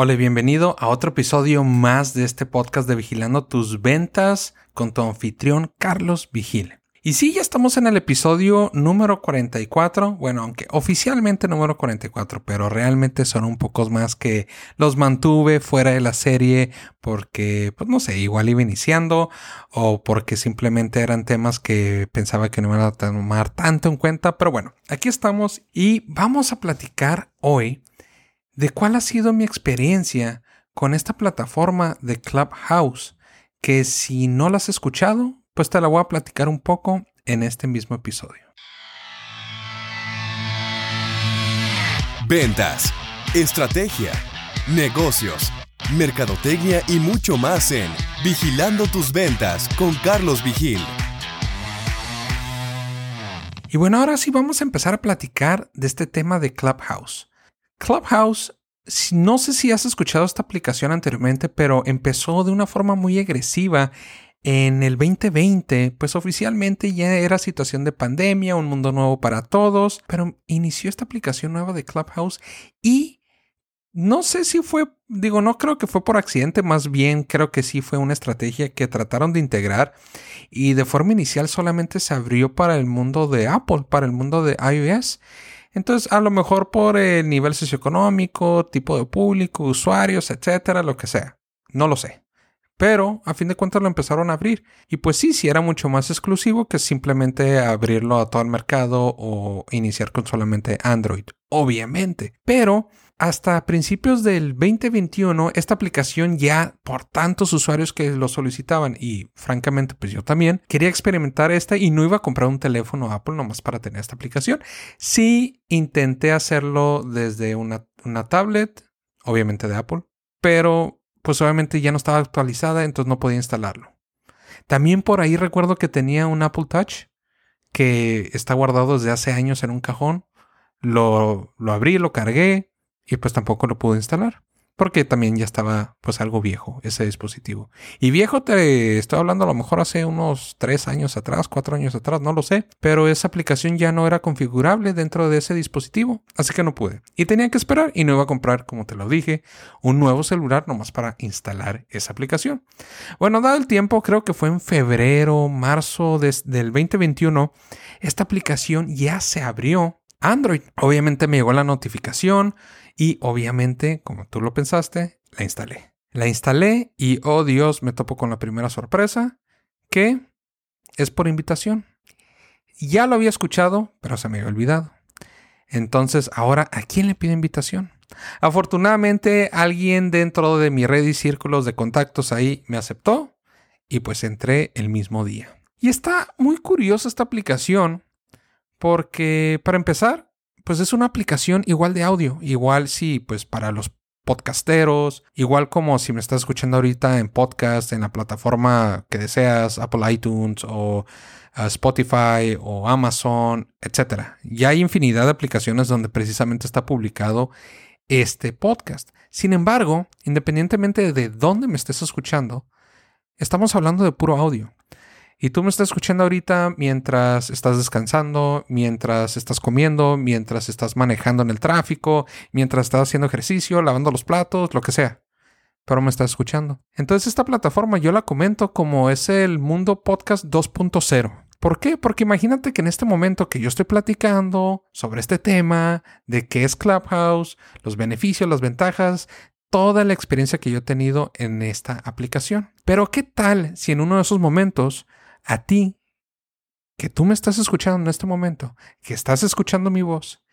Hola y bienvenido a otro episodio más de este podcast de Vigilando tus ventas con tu anfitrión Carlos Vigil. Y sí, ya estamos en el episodio número 44, bueno, aunque oficialmente número 44, pero realmente son un poco más que los mantuve fuera de la serie porque, pues no sé, igual iba iniciando o porque simplemente eran temas que pensaba que no iban a tomar tanto en cuenta, pero bueno, aquí estamos y vamos a platicar hoy de cuál ha sido mi experiencia con esta plataforma de Clubhouse, que si no la has escuchado, pues te la voy a platicar un poco en este mismo episodio. Ventas, estrategia, negocios, mercadotecnia y mucho más en Vigilando tus ventas con Carlos Vigil. Y bueno, ahora sí vamos a empezar a platicar de este tema de Clubhouse. Clubhouse, no sé si has escuchado esta aplicación anteriormente, pero empezó de una forma muy agresiva en el 2020, pues oficialmente ya era situación de pandemia, un mundo nuevo para todos, pero inició esta aplicación nueva de Clubhouse y no sé si fue, digo, no creo que fue por accidente, más bien creo que sí fue una estrategia que trataron de integrar y de forma inicial solamente se abrió para el mundo de Apple, para el mundo de iOS. Entonces, a lo mejor por el nivel socioeconómico, tipo de público, usuarios, etcétera, lo que sea. No lo sé. Pero a fin de cuentas lo empezaron a abrir. Y pues sí, sí era mucho más exclusivo que simplemente abrirlo a todo el mercado o iniciar con solamente Android. Obviamente. Pero hasta principios del 2021, esta aplicación ya por tantos usuarios que lo solicitaban y francamente pues yo también quería experimentar esta y no iba a comprar un teléfono Apple nomás para tener esta aplicación. Sí intenté hacerlo desde una, una tablet, obviamente de Apple, pero pues obviamente ya no estaba actualizada, entonces no podía instalarlo. También por ahí recuerdo que tenía un Apple Touch que está guardado desde hace años en un cajón. Lo, lo abrí, lo cargué y pues tampoco lo pude instalar porque también ya estaba pues algo viejo ese dispositivo. Y viejo te estoy hablando a lo mejor hace unos tres años atrás, cuatro años atrás, no lo sé, pero esa aplicación ya no era configurable dentro de ese dispositivo, así que no pude. Y tenía que esperar y no iba a comprar, como te lo dije, un nuevo celular nomás para instalar esa aplicación. Bueno, dado el tiempo, creo que fue en febrero, marzo del 2021, esta aplicación ya se abrió Android. Obviamente me llegó la notificación y obviamente, como tú lo pensaste, la instalé. La instalé y, oh Dios, me topo con la primera sorpresa, que es por invitación. Ya lo había escuchado, pero se me había olvidado. Entonces, ahora, ¿a quién le pido invitación? Afortunadamente, alguien dentro de mi red y círculos de contactos ahí me aceptó y pues entré el mismo día. Y está muy curiosa esta aplicación porque, para empezar, pues es una aplicación igual de audio, igual si pues para los podcasteros, igual como si me estás escuchando ahorita en podcast, en la plataforma que deseas, Apple iTunes o uh, Spotify o Amazon, etc. Ya hay infinidad de aplicaciones donde precisamente está publicado este podcast. Sin embargo, independientemente de dónde me estés escuchando, estamos hablando de puro audio. Y tú me estás escuchando ahorita mientras estás descansando, mientras estás comiendo, mientras estás manejando en el tráfico, mientras estás haciendo ejercicio, lavando los platos, lo que sea. Pero me estás escuchando. Entonces esta plataforma yo la comento como es el mundo podcast 2.0. ¿Por qué? Porque imagínate que en este momento que yo estoy platicando sobre este tema, de qué es Clubhouse, los beneficios, las ventajas, toda la experiencia que yo he tenido en esta aplicación. Pero ¿qué tal si en uno de esos momentos a ti, que tú me estás escuchando en este momento, que estás escuchando mi voz,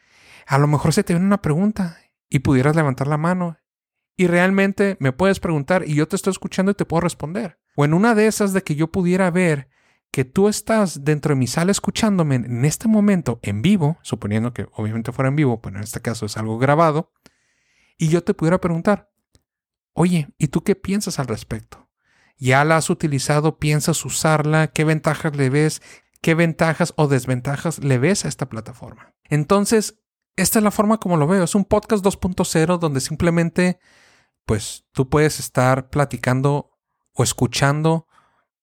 a lo mejor se te viene una pregunta y pudieras levantar la mano y realmente me puedes preguntar y yo te estoy escuchando y te puedo responder. O en una de esas de que yo pudiera ver que tú estás dentro de mi sala escuchándome en este momento en vivo, suponiendo que obviamente fuera en vivo, pero en este caso es algo grabado, y yo te pudiera preguntar, oye, ¿y tú qué piensas al respecto? Ya la has utilizado, piensas usarla, qué ventajas le ves, qué ventajas o desventajas le ves a esta plataforma. Entonces, esta es la forma como lo veo. Es un podcast 2.0 donde simplemente, pues, tú puedes estar platicando o escuchando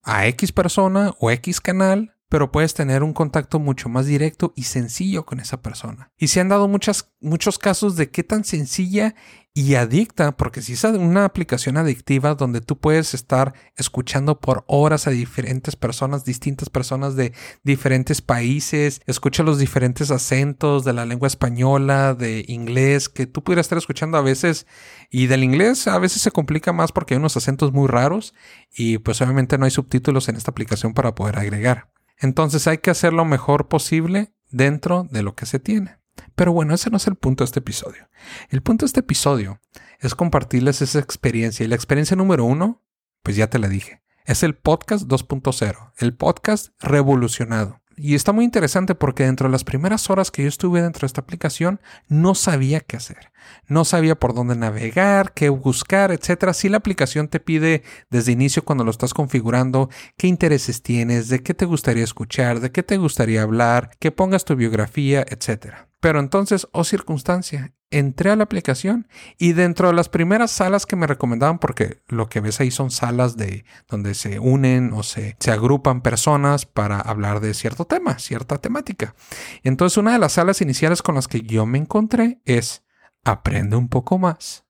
a X persona o X canal, pero puedes tener un contacto mucho más directo y sencillo con esa persona. Y se han dado muchas, muchos casos de qué tan sencilla y adicta, porque si es una aplicación adictiva donde tú puedes estar escuchando por horas a diferentes personas, distintas personas de diferentes países, escucha los diferentes acentos de la lengua española, de inglés, que tú pudieras estar escuchando a veces, y del inglés a veces se complica más porque hay unos acentos muy raros y pues obviamente no hay subtítulos en esta aplicación para poder agregar. Entonces hay que hacer lo mejor posible dentro de lo que se tiene. Pero bueno, ese no es el punto de este episodio. El punto de este episodio es compartirles esa experiencia. Y la experiencia número uno, pues ya te la dije, es el podcast 2.0, el podcast revolucionado. Y está muy interesante porque dentro de las primeras horas que yo estuve dentro de esta aplicación, no sabía qué hacer. No sabía por dónde navegar, qué buscar, etc. Si la aplicación te pide desde inicio cuando lo estás configurando qué intereses tienes, de qué te gustaría escuchar, de qué te gustaría hablar, que pongas tu biografía, etc. Pero entonces, oh circunstancia, entré a la aplicación y dentro de las primeras salas que me recomendaban, porque lo que ves ahí son salas de donde se unen o se, se agrupan personas para hablar de cierto tema, cierta temática. Entonces, una de las salas iniciales con las que yo me encontré es aprende un poco más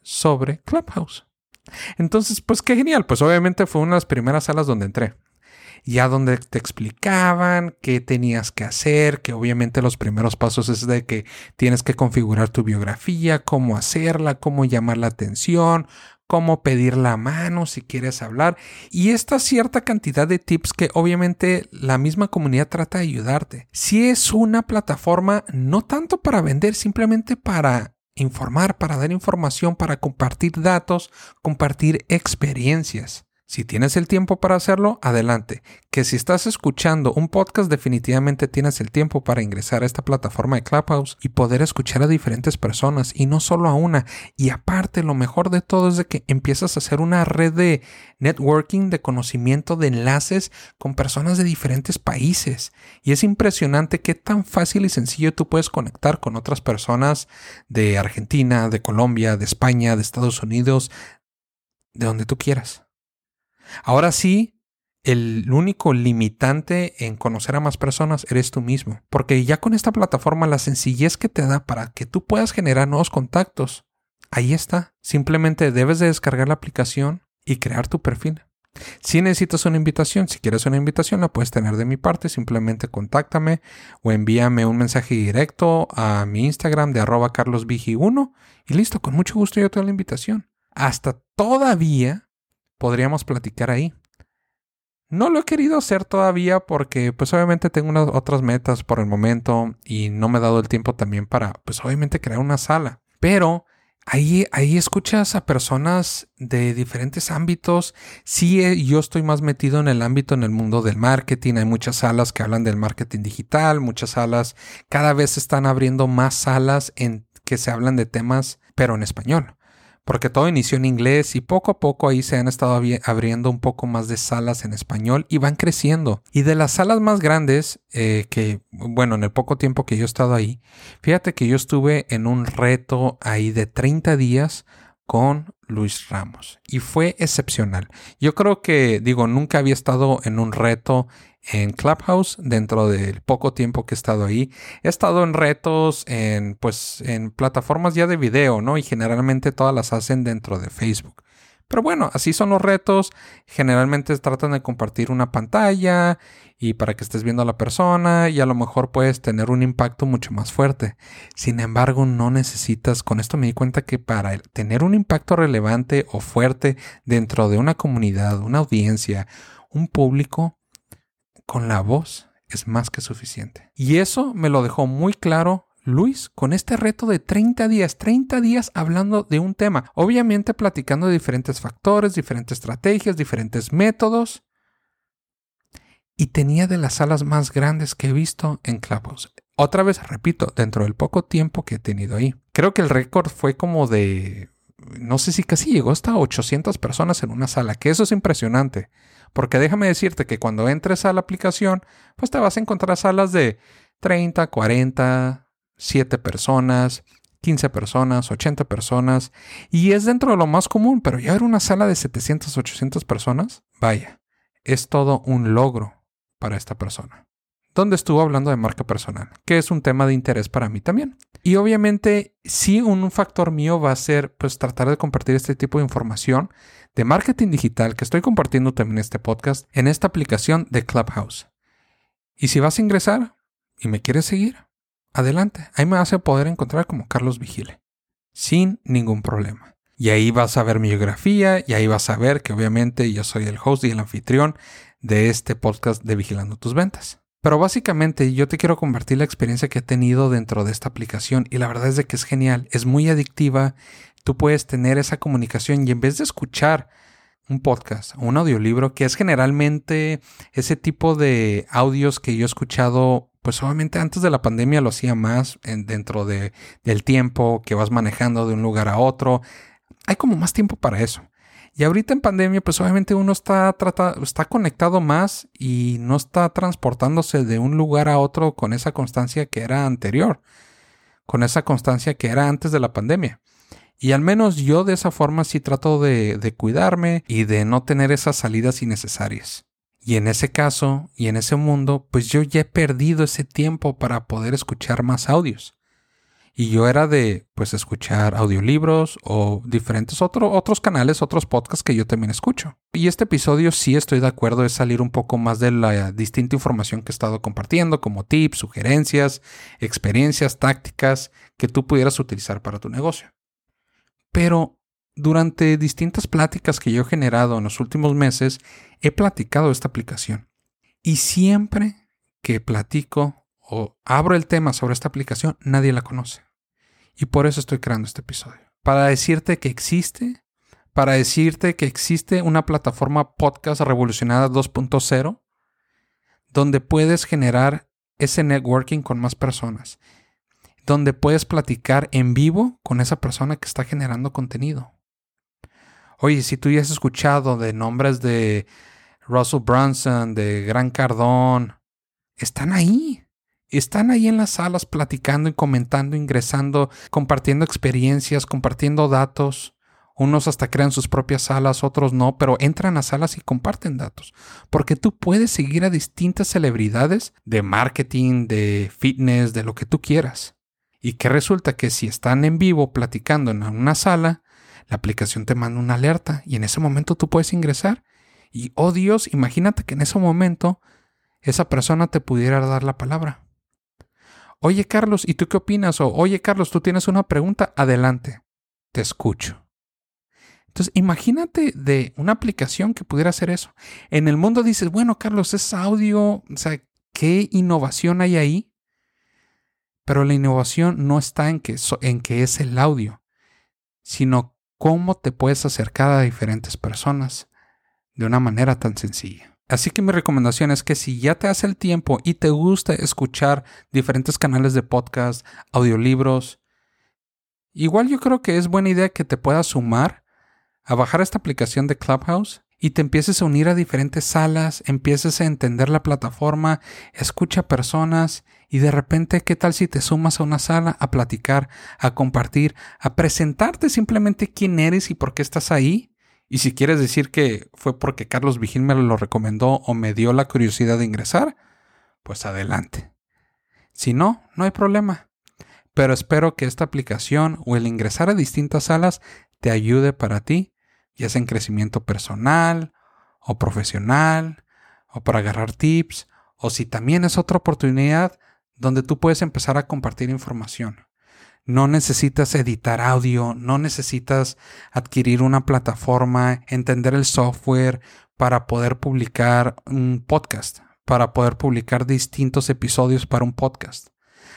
sobre Clubhouse. Entonces, pues qué genial. Pues obviamente fue una de las primeras salas donde entré ya donde te explicaban qué tenías que hacer, que obviamente los primeros pasos es de que tienes que configurar tu biografía, cómo hacerla, cómo llamar la atención, cómo pedir la mano si quieres hablar y esta cierta cantidad de tips que obviamente la misma comunidad trata de ayudarte. Si es una plataforma no tanto para vender, simplemente para informar, para dar información, para compartir datos, compartir experiencias. Si tienes el tiempo para hacerlo, adelante. Que si estás escuchando un podcast, definitivamente tienes el tiempo para ingresar a esta plataforma de Clubhouse y poder escuchar a diferentes personas y no solo a una. Y aparte, lo mejor de todo es de que empiezas a hacer una red de networking, de conocimiento, de enlaces con personas de diferentes países. Y es impresionante qué tan fácil y sencillo tú puedes conectar con otras personas de Argentina, de Colombia, de España, de Estados Unidos, de donde tú quieras. Ahora sí, el único limitante en conocer a más personas eres tú mismo. Porque ya con esta plataforma, la sencillez que te da para que tú puedas generar nuevos contactos, ahí está. Simplemente debes de descargar la aplicación y crear tu perfil. Si necesitas una invitación, si quieres una invitación, la puedes tener de mi parte. Simplemente contáctame o envíame un mensaje directo a mi Instagram de arroba carlosvigi1 y listo, con mucho gusto yo te doy la invitación. Hasta todavía podríamos platicar ahí. No lo he querido hacer todavía porque pues obviamente tengo unas otras metas por el momento y no me he dado el tiempo también para pues obviamente crear una sala. Pero ahí, ahí escuchas a personas de diferentes ámbitos. Sí, eh, yo estoy más metido en el ámbito, en el mundo del marketing. Hay muchas salas que hablan del marketing digital, muchas salas, cada vez están abriendo más salas en que se hablan de temas, pero en español porque todo inició en inglés y poco a poco ahí se han estado abriendo un poco más de salas en español y van creciendo. Y de las salas más grandes, eh, que bueno, en el poco tiempo que yo he estado ahí, fíjate que yo estuve en un reto ahí de 30 días con Luis Ramos y fue excepcional. Yo creo que, digo, nunca había estado en un reto en Clubhouse dentro del poco tiempo que he estado ahí. He estado en retos en pues en plataformas ya de video, ¿no? Y generalmente todas las hacen dentro de Facebook. Pero bueno, así son los retos. Generalmente tratan de compartir una pantalla y para que estés viendo a la persona y a lo mejor puedes tener un impacto mucho más fuerte. Sin embargo, no necesitas, con esto me di cuenta que para tener un impacto relevante o fuerte dentro de una comunidad, una audiencia, un público, con la voz es más que suficiente. Y eso me lo dejó muy claro Luis con este reto de 30 días, 30 días hablando de un tema, obviamente platicando de diferentes factores, diferentes estrategias, diferentes métodos. Y tenía de las salas más grandes que he visto en Clubhouse. Otra vez, repito, dentro del poco tiempo que he tenido ahí. Creo que el récord fue como de, no sé si casi llegó hasta 800 personas en una sala, que eso es impresionante. Porque déjame decirte que cuando entres a la aplicación, pues te vas a encontrar salas de 30, 40, 7 personas, 15 personas, 80 personas. Y es dentro de lo más común, pero ya ver una sala de 700, 800 personas, vaya, es todo un logro para esta persona donde estuvo hablando de marca personal, que es un tema de interés para mí también. Y obviamente, sí, un factor mío va a ser pues tratar de compartir este tipo de información de marketing digital que estoy compartiendo también en este podcast en esta aplicación de Clubhouse. Y si vas a ingresar y me quieres seguir, adelante. Ahí me vas a poder encontrar como Carlos Vigile, sin ningún problema. Y ahí vas a ver mi biografía y ahí vas a ver que obviamente yo soy el host y el anfitrión de este podcast de Vigilando tus ventas. Pero básicamente yo te quiero compartir la experiencia que he tenido dentro de esta aplicación y la verdad es de que es genial, es muy adictiva, tú puedes tener esa comunicación y en vez de escuchar un podcast o un audiolibro, que es generalmente ese tipo de audios que yo he escuchado, pues obviamente antes de la pandemia lo hacía más en, dentro de, del tiempo que vas manejando de un lugar a otro, hay como más tiempo para eso. Y ahorita en pandemia, pues obviamente uno está, conectado más y no está transportándose de un lugar a otro con esa constancia que era anterior, con esa constancia que era antes de la pandemia. Y al menos yo de esa forma sí trato de, de cuidarme y de no tener esas salidas innecesarias. Y en ese caso y en ese mundo, pues yo ya he perdido ese tiempo para poder escuchar más audios. Y yo era de, pues, escuchar audiolibros o diferentes otros canales, otros podcasts que yo también escucho. Y este episodio sí estoy de acuerdo de salir un poco más de la distinta información que he estado compartiendo, como tips, sugerencias, experiencias, tácticas que tú pudieras utilizar para tu negocio. Pero durante distintas pláticas que yo he generado en los últimos meses, he platicado esta aplicación. Y siempre que platico o abro el tema sobre esta aplicación, nadie la conoce. Y por eso estoy creando este episodio. Para decirte que existe, para decirte que existe una plataforma podcast revolucionada 2.0 donde puedes generar ese networking con más personas, donde puedes platicar en vivo con esa persona que está generando contenido. Oye, si tú ya has escuchado de nombres de Russell Brunson, de Gran Cardón, están ahí están ahí en las salas platicando y comentando, ingresando, compartiendo experiencias, compartiendo datos. Unos hasta crean sus propias salas, otros no, pero entran a salas y comparten datos. Porque tú puedes seguir a distintas celebridades de marketing, de fitness, de lo que tú quieras. Y que resulta que si están en vivo platicando en una sala, la aplicación te manda una alerta y en ese momento tú puedes ingresar. Y, oh Dios, imagínate que en ese momento esa persona te pudiera dar la palabra. Oye Carlos, ¿y tú qué opinas? O oye Carlos, tú tienes una pregunta, adelante, te escucho. Entonces, imagínate de una aplicación que pudiera hacer eso. En el mundo dices, bueno, Carlos, es audio, o sea, ¿qué innovación hay ahí? Pero la innovación no está en que, en que es el audio, sino cómo te puedes acercar a diferentes personas de una manera tan sencilla. Así que mi recomendación es que si ya te hace el tiempo y te gusta escuchar diferentes canales de podcast, audiolibros, igual yo creo que es buena idea que te puedas sumar a bajar esta aplicación de Clubhouse y te empieces a unir a diferentes salas, empieces a entender la plataforma, escucha personas y de repente, ¿qué tal si te sumas a una sala a platicar, a compartir, a presentarte simplemente quién eres y por qué estás ahí? Y si quieres decir que fue porque Carlos Vigil me lo recomendó o me dio la curiosidad de ingresar, pues adelante. Si no, no hay problema. Pero espero que esta aplicación o el ingresar a distintas salas te ayude para ti, ya sea en crecimiento personal o profesional, o para agarrar tips, o si también es otra oportunidad donde tú puedes empezar a compartir información. No necesitas editar audio, no necesitas adquirir una plataforma, entender el software para poder publicar un podcast, para poder publicar distintos episodios para un podcast.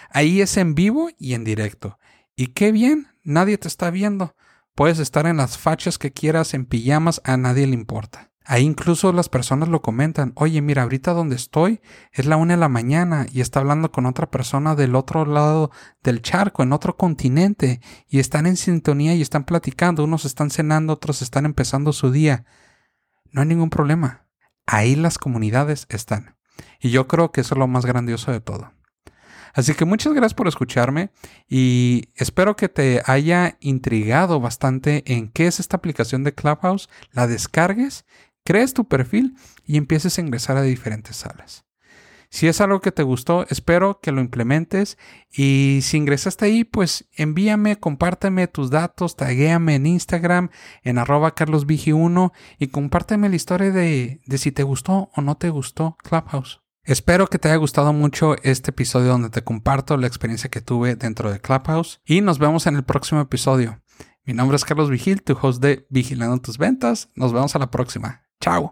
Ahí es en vivo y en directo. Y qué bien, nadie te está viendo. Puedes estar en las fachas que quieras, en pijamas, a nadie le importa. Ahí incluso las personas lo comentan, oye, mira, ahorita donde estoy es la una de la mañana y está hablando con otra persona del otro lado del charco, en otro continente, y están en sintonía y están platicando, unos están cenando, otros están empezando su día. No hay ningún problema. Ahí las comunidades están. Y yo creo que eso es lo más grandioso de todo. Así que muchas gracias por escucharme y espero que te haya intrigado bastante en qué es esta aplicación de Clubhouse, la descargues crees tu perfil y empieces a ingresar a diferentes salas. Si es algo que te gustó, espero que lo implementes. Y si ingresaste ahí, pues envíame, compárteme tus datos, taguéame en Instagram, en arroba carlosvigi1 y compárteme la historia de, de si te gustó o no te gustó Clubhouse. Espero que te haya gustado mucho este episodio donde te comparto la experiencia que tuve dentro de Clubhouse y nos vemos en el próximo episodio. Mi nombre es Carlos Vigil, tu host de Vigilando tus ventas. Nos vemos a la próxima. Chao.